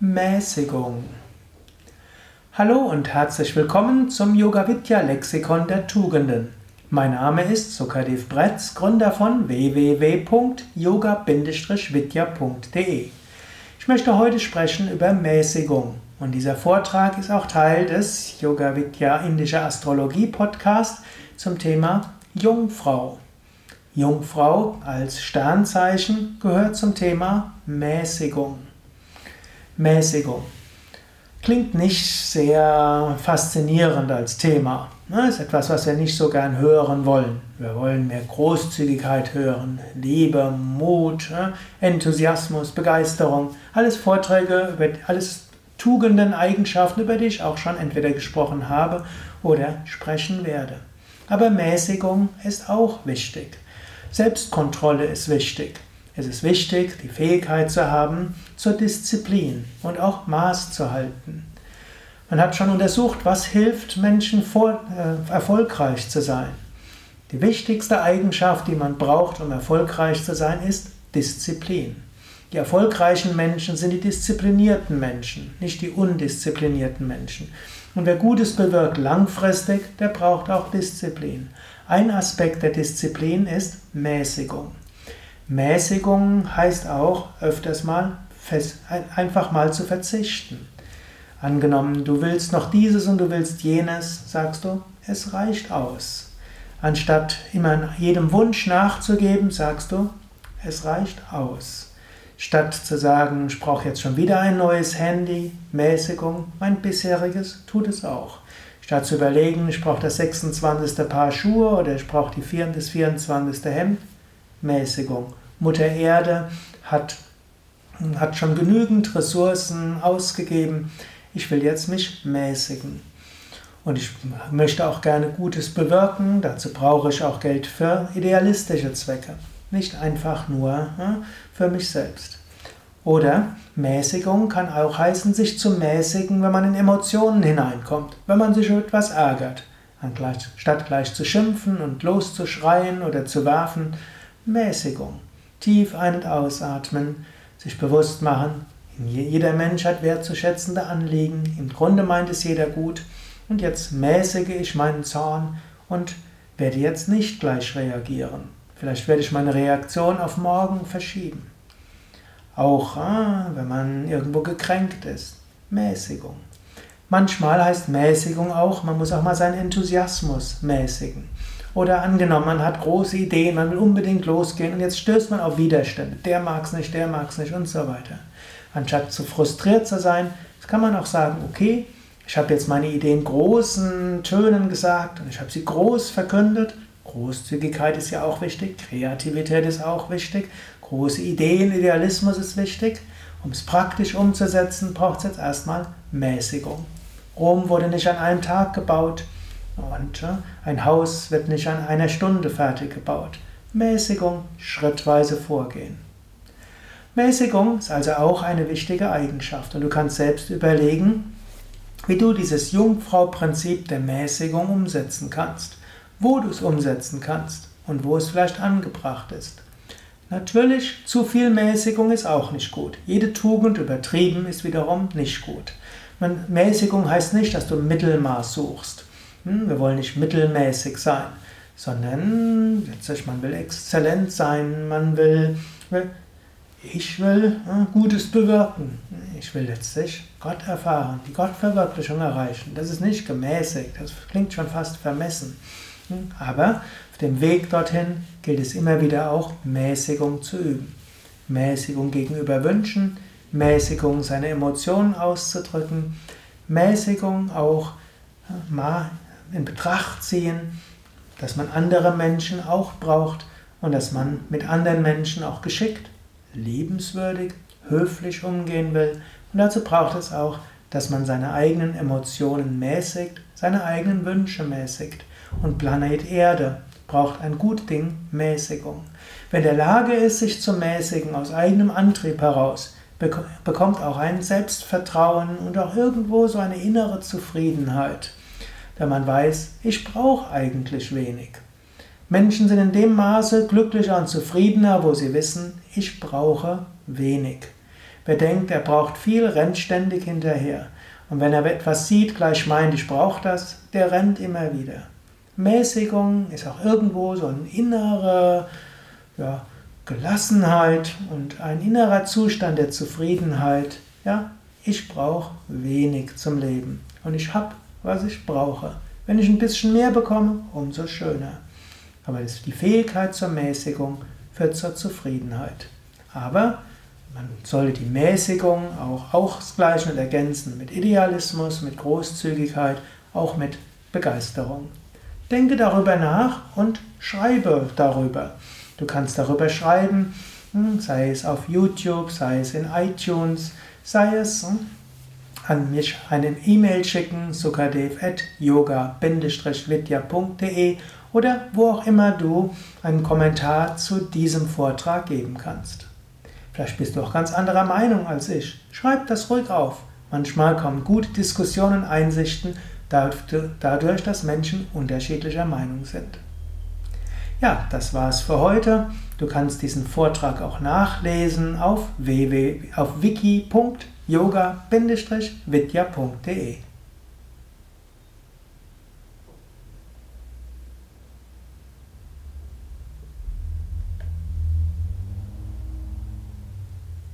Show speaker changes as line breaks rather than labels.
Mäßigung. Hallo und herzlich willkommen zum Yoga Vidya Lexikon der Tugenden. Mein Name ist Sukadev Bretz, Gründer von www.yoga-vidya.de. Ich möchte heute sprechen über Mäßigung und dieser Vortrag ist auch Teil des Yoga Vidya Indische Astrologie Podcast zum Thema Jungfrau. Jungfrau als Sternzeichen gehört zum Thema Mäßigung. Mäßigung. Klingt nicht sehr faszinierend als Thema. Das ne? ist etwas, was wir nicht so gern hören wollen. Wir wollen mehr Großzügigkeit hören, Liebe, Mut, ne? Enthusiasmus, Begeisterung. Alles Vorträge, alles Tugenden, Eigenschaften, über die ich auch schon entweder gesprochen habe oder sprechen werde. Aber Mäßigung ist auch wichtig. Selbstkontrolle ist wichtig. Es ist wichtig, die Fähigkeit zu haben zur Disziplin und auch Maß zu halten. Man hat schon untersucht, was hilft Menschen vor, äh, erfolgreich zu sein. Die wichtigste Eigenschaft, die man braucht, um erfolgreich zu sein, ist Disziplin. Die erfolgreichen Menschen sind die disziplinierten Menschen, nicht die undisziplinierten Menschen. Und wer Gutes bewirkt langfristig, der braucht auch Disziplin. Ein Aspekt der Disziplin ist Mäßigung. Mäßigung heißt auch öfters mal einfach mal zu verzichten. Angenommen, du willst noch dieses und du willst jenes, sagst du, es reicht aus. Anstatt immer jedem Wunsch nachzugeben, sagst du, es reicht aus. Statt zu sagen, ich brauche jetzt schon wieder ein neues Handy, Mäßigung, mein bisheriges tut es auch. Statt zu überlegen, ich brauche das 26. Paar Schuhe oder ich brauche die 4. das 24. Hemd, Mäßigung. Mutter Erde hat, hat schon genügend Ressourcen ausgegeben. Ich will jetzt mich mäßigen. Und ich möchte auch gerne Gutes bewirken. Dazu brauche ich auch Geld für idealistische Zwecke. Nicht einfach nur für mich selbst. Oder Mäßigung kann auch heißen, sich zu mäßigen, wenn man in Emotionen hineinkommt, wenn man sich etwas ärgert. Anstatt gleich zu schimpfen und loszuschreien oder zu werfen, Mäßigung. Tief ein- und ausatmen, sich bewusst machen, jeder Mensch hat wertzuschätzende Anliegen, im Grunde meint es jeder gut, und jetzt mäßige ich meinen Zorn und werde jetzt nicht gleich reagieren. Vielleicht werde ich meine Reaktion auf morgen verschieben. Auch ah, wenn man irgendwo gekränkt ist. Mäßigung. Manchmal heißt Mäßigung auch, man muss auch mal seinen Enthusiasmus mäßigen. Oder angenommen, man hat große Ideen, man will unbedingt losgehen und jetzt stößt man auf Widerstände. Der mag es nicht, der mag es nicht und so weiter. Anstatt zu frustriert zu sein, kann man auch sagen, okay, ich habe jetzt meine Ideen großen Tönen gesagt und ich habe sie groß verkündet. Großzügigkeit ist ja auch wichtig, Kreativität ist auch wichtig, große Ideen, Idealismus ist wichtig. Um es praktisch umzusetzen, braucht es jetzt erstmal Mäßigung. Rom wurde nicht an einem Tag gebaut. Und ein Haus wird nicht an einer Stunde fertig gebaut. Mäßigung, schrittweise vorgehen. Mäßigung ist also auch eine wichtige Eigenschaft und du kannst selbst überlegen, wie du dieses Jungfrau-Prinzip der Mäßigung umsetzen kannst, wo du es umsetzen kannst und wo es vielleicht angebracht ist. Natürlich, zu viel Mäßigung ist auch nicht gut. Jede Tugend übertrieben ist wiederum nicht gut. Mäßigung heißt nicht, dass du Mittelmaß suchst. Hm, wir wollen nicht mittelmäßig sein, sondern letztlich, man will exzellent sein, man will, ich will Gutes bewirken. Ich will letztlich Gott erfahren, die Gottverwirklichung erreichen. Das ist nicht gemäßigt, das klingt schon fast vermessen. Hm, aber auf dem Weg dorthin gilt es immer wieder auch, Mäßigung zu üben. Mäßigung gegenüber Wünschen, Mäßigung seine Emotionen auszudrücken, Mäßigung auch mal in Betracht ziehen, dass man andere Menschen auch braucht und dass man mit anderen Menschen auch geschickt, liebenswürdig, höflich umgehen will. Und dazu braucht es auch, dass man seine eigenen Emotionen mäßigt, seine eigenen Wünsche mäßigt. Und Planet Erde braucht ein gut Ding Mäßigung. Wer in der Lage ist, sich zu mäßigen aus eigenem Antrieb heraus, bekommt auch ein Selbstvertrauen und auch irgendwo so eine innere Zufriedenheit wenn man weiß, ich brauche eigentlich wenig. Menschen sind in dem Maße glücklicher und zufriedener, wo sie wissen, ich brauche wenig. Wer denkt, er braucht viel, rennt ständig hinterher. Und wenn er etwas sieht, gleich meint, ich brauche das, der rennt immer wieder. Mäßigung ist auch irgendwo so eine innere ja, Gelassenheit und ein innerer Zustand der Zufriedenheit. Ja, ich brauche wenig zum Leben und ich habe, was ich brauche. Wenn ich ein bisschen mehr bekomme, umso schöner. Aber die Fähigkeit zur Mäßigung führt zur Zufriedenheit. Aber man sollte die Mäßigung auch ausgleichen und ergänzen mit Idealismus, mit Großzügigkeit, auch mit Begeisterung. Denke darüber nach und schreibe darüber. Du kannst darüber schreiben, hm, sei es auf YouTube, sei es in iTunes, sei es hm, an mich eine E-Mail schicken, sukadev.yoga-vidya.de oder wo auch immer du einen Kommentar zu diesem Vortrag geben kannst. Vielleicht bist du auch ganz anderer Meinung als ich. Schreib das ruhig auf. Manchmal kommen gute Diskussionen, Einsichten dadurch, dass Menschen unterschiedlicher Meinung sind. Ja, das war's für heute. Du kannst diesen Vortrag auch nachlesen auf, www, auf wiki.yoga-vidya.de